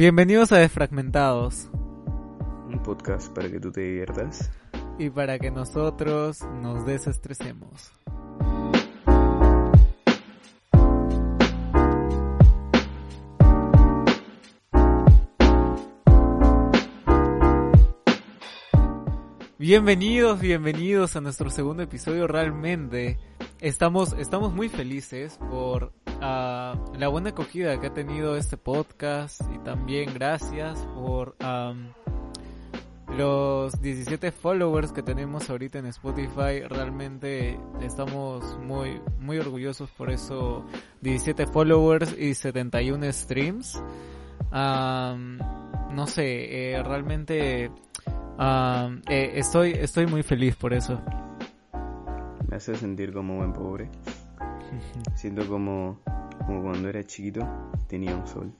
Bienvenidos a Desfragmentados. Un podcast para que tú te diviertas. Y para que nosotros nos desestresemos. Bienvenidos, bienvenidos a nuestro segundo episodio. Realmente estamos, estamos muy felices por uh, la buena acogida que ha tenido este podcast y también gracias por los 17 followers que tenemos ahorita en Spotify. Realmente estamos muy, muy orgullosos por eso. 17 followers y 71 streams. Um, no sé, eh, realmente eh, estoy, estoy muy feliz por eso. Me hace sentir como buen pobre. Siento como, como cuando era chiquito tenía un sol.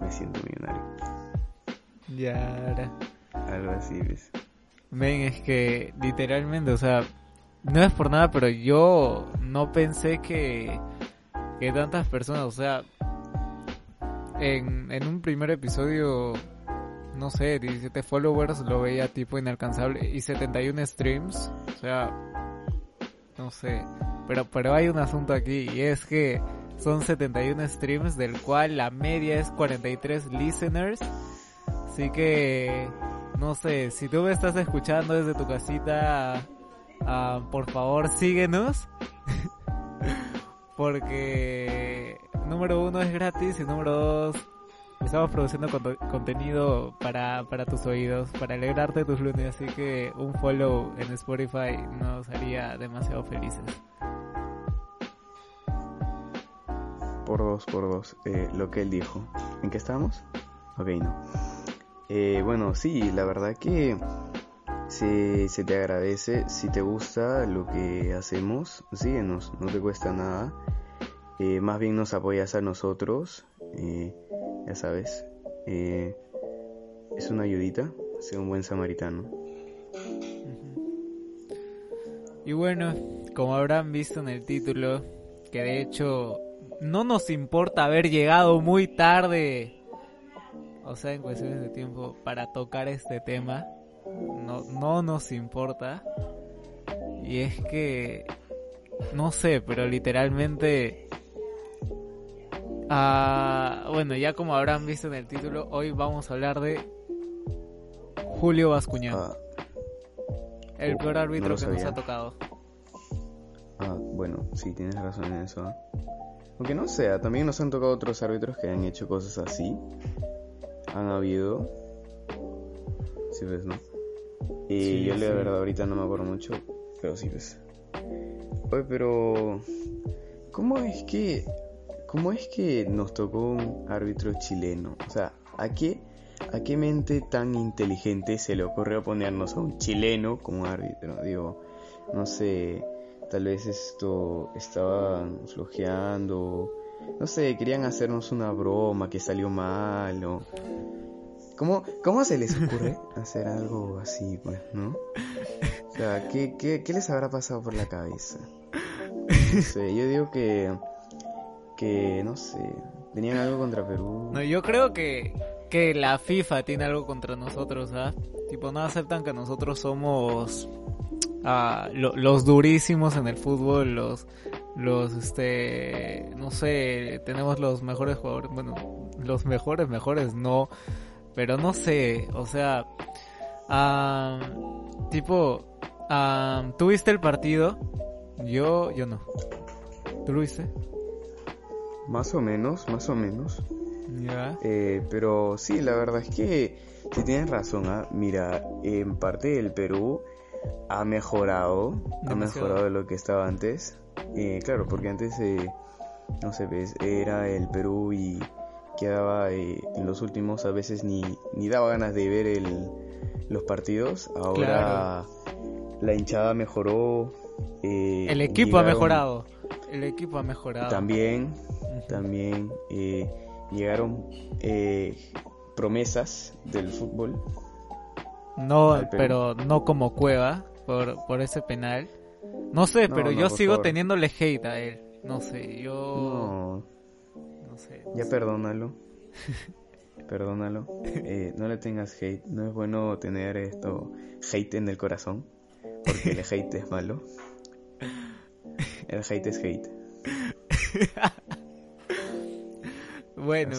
Me siento millonario. Ya. Algo así, ¿ves? Ven, es que literalmente, o sea, no es por nada, pero yo no pensé que, que tantas personas, o sea, en, en un primer episodio no sé, 17 followers, lo veía tipo inalcanzable. Y 71 streams, o sea, no sé. Pero, pero hay un asunto aquí y es que son 71 streams del cual la media es 43 listeners. Así que, no sé, si tú me estás escuchando desde tu casita, uh, por favor síguenos. Porque número uno es gratis y número dos estamos produciendo contenido para, para tus oídos, para alegrarte tus lunes, así que un follow en Spotify nos haría demasiado felices. Por dos, por dos, eh, lo que él dijo. ¿En qué estamos? Ok, no. Eh, bueno, sí, la verdad que se, se, te agradece. Si te gusta lo que hacemos, síguenos, no te cuesta nada. Eh, más bien nos apoyas a nosotros. Eh, ya sabes, es una ayudita, ser un buen samaritano. Y bueno, como habrán visto en el título, que de hecho no nos importa haber llegado muy tarde, o sea, en cuestiones de tiempo, para tocar este tema, no, no nos importa. Y es que, no sé, pero literalmente Ah, bueno, ya como habrán visto en el título, hoy vamos a hablar de Julio Bascuñán. Ah. el peor árbitro que nos ha tocado. Ah, bueno, sí, tienes razón en eso. Aunque no sea, también nos han tocado otros árbitros que han hecho cosas así. Han habido. Sí, ves, ¿no? Y yo, la verdad, ahorita no me acuerdo mucho, pero sí, ves. Oye, pero. ¿Cómo es que ¿Cómo es que nos tocó un árbitro chileno? O sea, ¿a qué, ¿a qué mente tan inteligente se le ocurrió ponernos a un chileno como árbitro? Digo, no sé, tal vez esto estaban flojeando, no sé, querían hacernos una broma que salió mal o... ¿Cómo, ¿Cómo se les ocurre hacer algo así, pues, no? O sea, ¿qué, qué, qué les habrá pasado por la cabeza? No sé, yo digo que que, no sé, tenían algo contra Perú. No, yo creo que, que la FIFA tiene algo contra nosotros, ¿ah? Tipo, no aceptan que nosotros somos ah, los durísimos en el fútbol, los, los, este, no sé, tenemos los mejores jugadores, bueno, los mejores, mejores no, pero no sé, o sea, tipo, ah, ¿tuviste el partido? Yo, yo no. ¿Tú lo viste? Más o menos, más o menos. Eh, pero sí, la verdad es que si tienes razón. ¿ah? Mira, en parte el Perú ha mejorado, ha mejorado de lo que estaba antes. Eh, claro, porque antes, eh, no sé, ves, era el Perú y quedaba en los últimos a veces ni, ni daba ganas de ver el, los partidos. Ahora la hinchada mejoró. el equipo ha mejorado. El equipo ha mejorado. También, también eh, llegaron eh, promesas del fútbol. No, pero no como Cueva por, por ese penal. No sé, pero yo sigo teniéndole hate a él. No sé, yo... No. sé. Ya perdónalo. perdónalo. Eh, no le tengas hate. No es bueno tener esto, hate en el corazón. Porque el hate es malo. El hate es hate. bueno,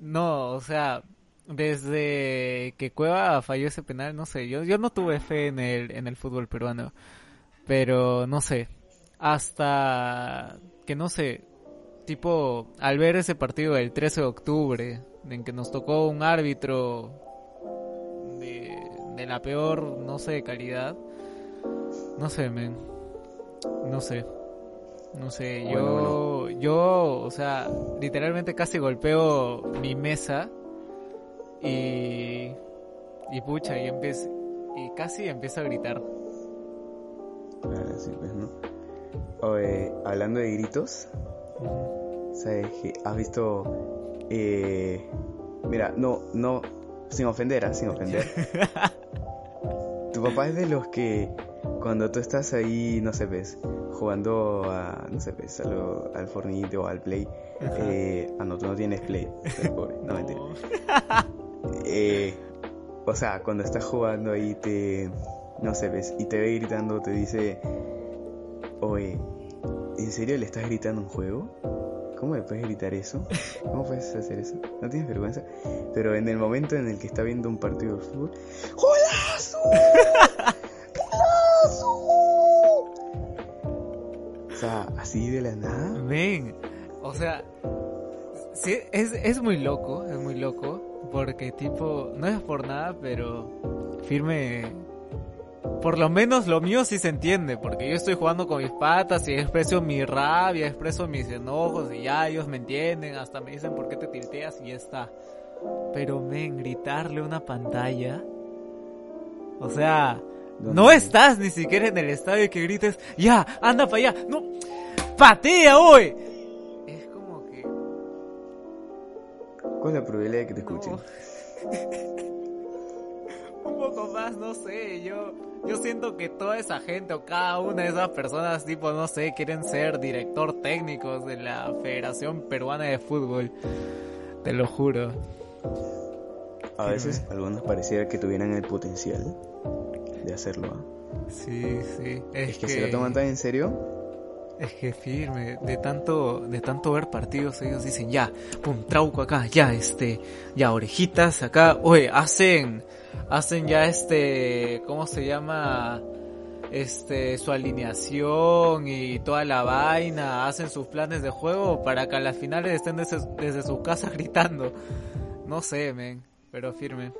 no, o sea, desde que Cueva falló ese penal, no sé, yo, yo no tuve fe en el, en el fútbol peruano. Pero no sé, hasta que no sé, tipo, al ver ese partido del 13 de octubre, en que nos tocó un árbitro de, de la peor, no sé, calidad, no sé, men, no sé. No sé, yo, yo, o sea, literalmente casi golpeo mi mesa y, y pucha, y empiezo, y casi empiezo a gritar. Claro, sí, pues, ¿no? Hablando de gritos, ¿sabes qué? ¿Has visto, eh, mira, no, no, sin ofender, ¿eh? sin ofender. tu papá es de los que cuando tú estás ahí, no sé, ves, jugando a, no sé, ves, al Fornito o al Play. Eh, ah, no, tú no tienes Play, pobre, no mentira. Eh, o sea, cuando estás jugando ahí te, no sé, ves, y te ve gritando, te dice, oye, ¿en serio le estás gritando un juego? ¿Cómo le puedes gritar eso? ¿Cómo puedes hacer eso? ¿No tienes vergüenza? Pero en el momento en el que está viendo un partido de fútbol, ¡Jolazo! O sea, así de la nada. Ven, o sea, sí, es, es muy loco, es muy loco, porque tipo, no es por nada, pero firme por lo menos lo mío sí se entiende, porque yo estoy jugando con mis patas y expreso mi rabia, expreso mis enojos y ya ellos me entienden, hasta me dicen por qué te tilteas y ya está. Pero ven, gritarle una pantalla. O sea, no estás ni siquiera en el estadio y que grites, ya, anda para allá, no, patea hoy. ¿Cuál es la probabilidad de que te escuchen? Un poco más, no sé, yo, yo siento que toda esa gente o cada una de esas personas, tipo, no sé, quieren ser director técnicos de la Federación Peruana de Fútbol. Te lo juro. A veces algunos pareciera que tuvieran el potencial de hacerlo. ¿ah? Sí, sí. Es, que, se lo toman tan en serio. Es que firme, de tanto, de tanto ver partidos, ellos dicen, ya, pum, trauco acá, ya, este, ya, orejitas acá, oye, hacen, hacen ya este, ¿cómo se llama? Este, su alineación y toda la vaina, hacen sus planes de juego para que a las finales estén desde, desde su casa gritando. No sé, men, pero firme.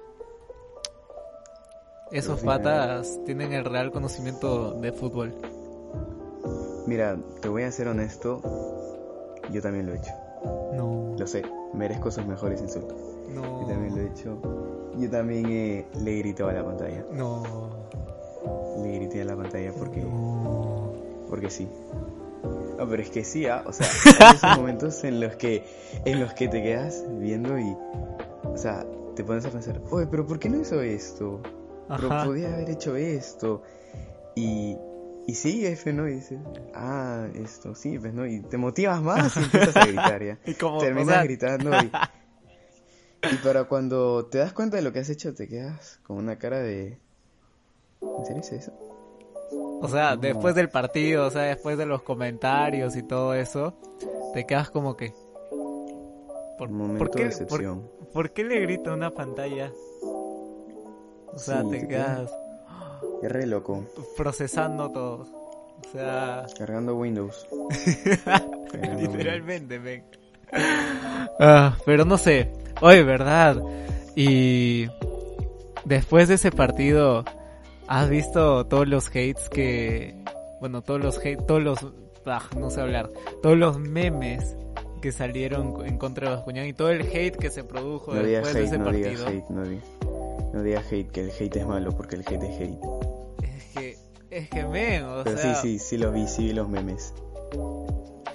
Esos patas tienen el real conocimiento de fútbol. Mira, te voy a ser honesto, yo también lo he hecho. No. Lo sé, merezco sus mejores insultos. No. Yo también lo he hecho. Yo también eh, le grité a la pantalla. No. Le grité a la pantalla porque. No. Porque sí. No, pero es que sí, ¿ah? o sea, hay esos momentos en los que en los que te quedas viendo y, o sea, te pones a pensar, oye, pero ¿por qué no hizo esto? pero podía haber hecho esto. Y, y sí, F, ¿no? Y dices, ah, esto, sí, pues, ¿no? Y te motivas más y empiezas a gritar ya. ¿Y como, Terminas gritando y... Y para cuando te das cuenta de lo que has hecho, te quedas con una cara de... ¿En serio es eso? O sea, después del partido, o sea, después de los comentarios y todo eso, te quedas como que... ¿Por, momento qué, de decepción. ¿por, qué le grita una pantalla? O sea, te quedas... Es re loco. Procesando todo. O sea... Cargando Windows. Literalmente, ven. Ah, pero no sé. Oye, verdad. Y después de ese partido, ¿has visto todos los hates que... Bueno, todos los hates, todos los... Ah, no sé hablar. Todos los memes que salieron en contra de Bascuñán y todo el hate que se produjo después de ese no partido. hate, no no digas hate, que el hate es malo, porque el hate es hate. Es que, es que men, o Pero sea... sí, sí, sí los vi, sí vi los memes.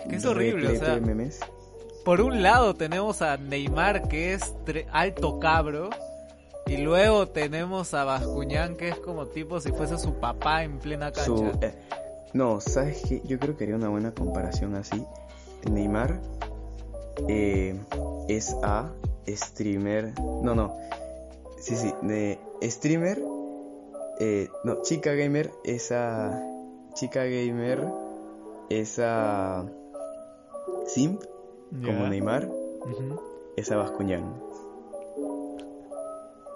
Es que es horrible, o sea... memes. Por un lado tenemos a Neymar, que es alto cabro, y luego tenemos a Bascuñán, que es como tipo si fuese su papá en plena cancha. Eh, no, ¿sabes qué? Yo creo que haría una buena comparación así. Neymar eh, es a streamer. No, no. Sí, sí, de streamer. Eh, no, chica gamer, esa. Chica gamer, esa. Simp, como. Neymar, esa Bascuñán.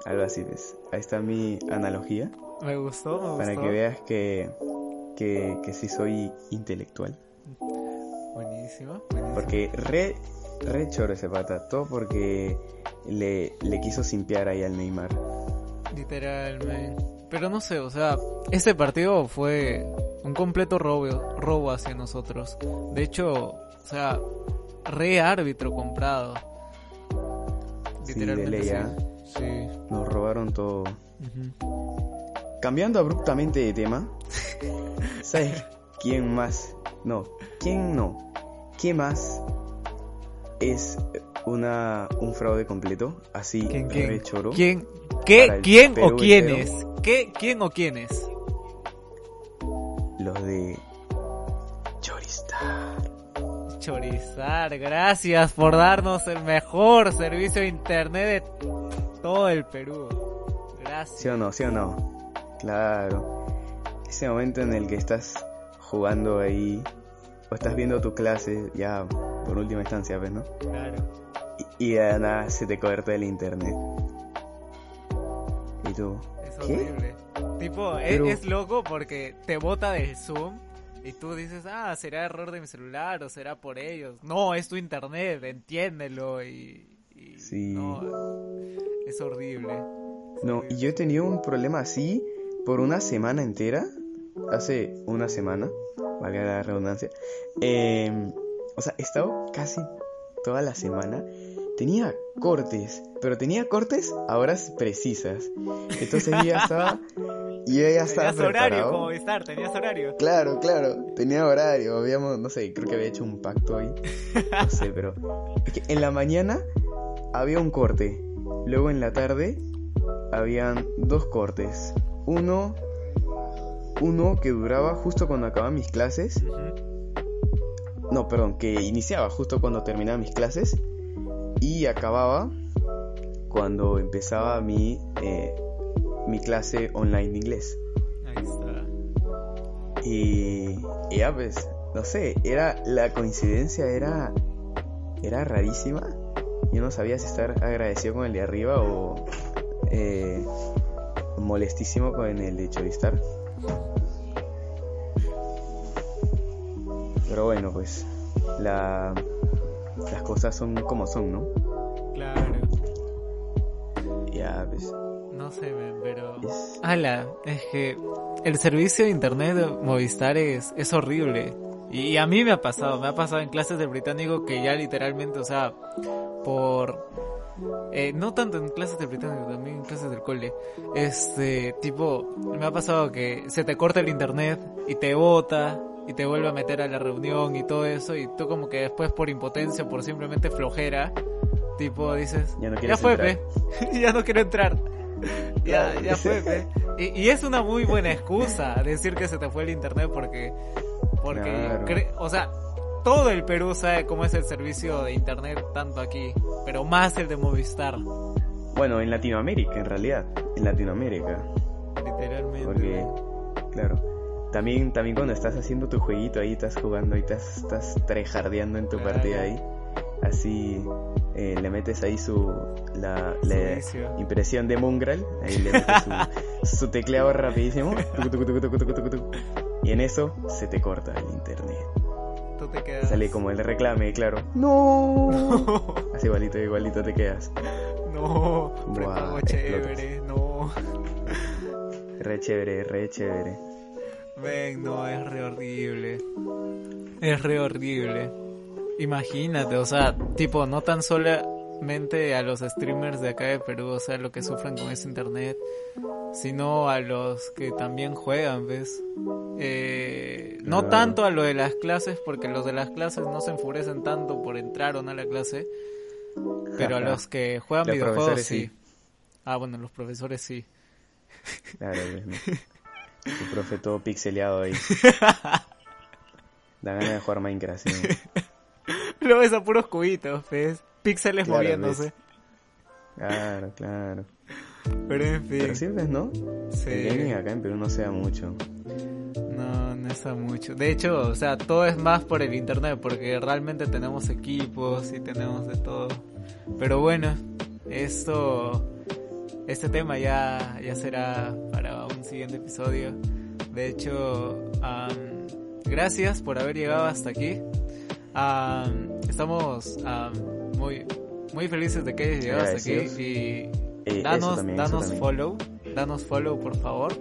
Algo así es. Ahí está mi analogía. Me gustó, me gustó. Para que veas que, que, que sí soy intelectual. Buenísimo, buenísimo. Porque re, re choro ese pata. Todo porque le, le quiso simpear ahí al Neymar. Literalmente. Pero no sé, o sea, ese partido fue un completo robo, robo hacia nosotros. De hecho, o sea, re árbitro comprado. Sí, Literalmente de ley, sí. Sí. Nos robaron todo. Cambiando abruptamente de tema. ¿Sabes quién más? No, ¿quién no? ¿Qué más es una, un fraude completo? Así, ¿Quién, quién? re choro. ¿Quién? ¿Qué? ¿Quién o quiénes? ¿Qué? ¿Quién o quiénes? Los de Choristar. Chorizar, gracias por darnos el mejor servicio de internet de todo el Perú. Gracias. ¿Sí o no? ¿Sí o no? Claro. Ese momento en el que estás jugando ahí o estás viendo tu clase, ya por última instancia, pues, ¿no? Claro. Y, y de nada se te corta el internet. Y tú, Es ¿Qué? horrible. Tipo, es- Pero- es, loco porque te bota del Zoom y tú dices, ah, será error de mi celular o será por ellos. No, es tu internet, entiéndelo y... y Sí. No, es horrible. Es No, y yo he tenido un problema así por una semana entera. Hace una semana, valga la redundancia. Eh, o sea, he estado casi toda la semana. Tenía cortes, pero tenía cortes a horas precisas. Entonces yo ya estaba. Yo ya estaba Tenías horario como estar, tenías horario. Claro, claro, tenía horario, habíamos, no sé, creo que había hecho un pacto ahí, no sé, pero es que en la mañana había un corte, luego en la tarde habían dos cortes, uno, uno que duraba justo cuando acababan mis clases. No, perdón, que iniciaba justo cuando terminaba mis clases y acababa cuando empezaba mi, eh, mi clase online de inglés. Ahí está. Y, ya pues, no sé, era la coincidencia era era rarísima. Yo no sabía si estar agradecido con el de arriba o eh, molestísimo con el de Choristar. Pero bueno, pues la, las cosas son como son, ¿no? Claro. Ya, pues No sé, pero... es- Ala, es que el servicio de internet de Movistar es, es horrible. Y a mí me ha pasado, me ha pasado en clases de británico que ya literalmente, o sea, por... eh, no tanto en clases de británico, también en clases del cole. Este, tipo, me ha pasado que se te corta el internet y te bota y te vuelve a meter a la reunión y todo eso y tú como que después por impotencia, por simplemente flojera, tipo dices, Ya no ya fue, entrar". pe, ya no quiero entrar. Ya, ya fue, pe. Y, y es una muy buena excusa decir que se te fue el internet porque, porque, Claro. cre- o sea, todo el Perú sabe cómo es el servicio de internet, tanto aquí, pero más el de Movistar, Bueno, en Latinoamérica, en realidad, en Latinoamérica. literalmente. Porque, claro, también, también cuando estás haciendo tu jueguito ahí, estás jugando y estás, estás trejardeando en tu Claro. partida ahí, así eh, le metes ahí su la, Su la vicio. impresión de Mongrel, ahí le metes su, su tecleado rapidísimo, tucu, tucu, tucu, tucu, tucu, tucu, tucu, y en eso se te corta el internet. Tú te quedas. Sale como el reclame, claro. No. Así igualito, igualito te quedas. No, Buah, prepago explotas. chévere, no. Re chévere, re chévere. Ven, no, es re horrible. Es re horrible. Imagínate, o sea, tipo, no tan solamente a los streamers de acá de Perú, o sea, lo que sufren con ese internet, sino a los que también juegan, ¿ves? Eh, no tanto a lo de las clases, porque los de las clases no se enfurecen tanto por entrar o no a la clase, pero a los que juegan Los videojuegos sí. sí. Ah, bueno, los profesores sí. Claro, Tu profe todo pixeleado ahí. Da ganas de jugar Minecraft, ¿sí? Lo ves a puros cubitos, ¿ves? Píxeles Claro, moviéndose. Claro, claro. Pero en fin. Pero sirves, ¿no? sí. El gaming acá en Perú no sea mucho. No, no está mucho. De hecho, o sea, todo es más por el internet, porque realmente tenemos equipos y tenemos de todo. Pero bueno, esto, este tema ya, ya será siguiente episodio. De hecho, gracias por haber llegado hasta aquí. Am, estamos am, muy, muy felices de que hayas llegado hasta aquí y Eh, danos, también, danos follow, danos follow por favor.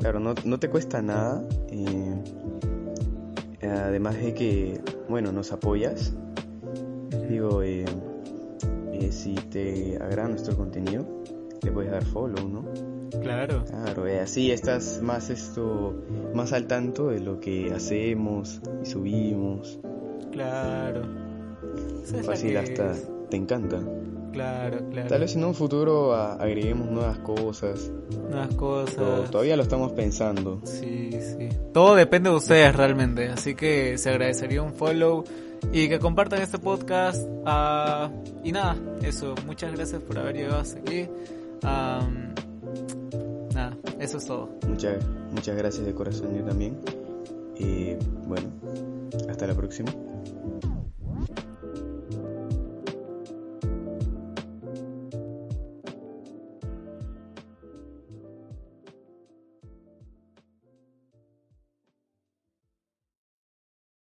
Claro, no, no te cuesta nada. eh, además de que, bueno, nos apoyas. Digo, eh, si te agrada nuestro contenido, le puedes dar follow, ¿no? Claro. Claro, eh, así estás más esto, más al tanto de lo que hacemos y subimos. Claro. Fácil hasta es. te encanta. Claro, claro. Tal vez en un futuro agreguemos nuevas cosas. Pero cosas. todavía lo estamos pensando. Sí, sí. Todo depende de ustedes realmente. Así que se agradecería un follow y que compartan este podcast. ah, y nada, eso. Muchas gracias por haber llegado hasta aquí. Nada, eso es todo. Muchas, muchas gracias de corazón yo también. Y bueno, hasta la próxima.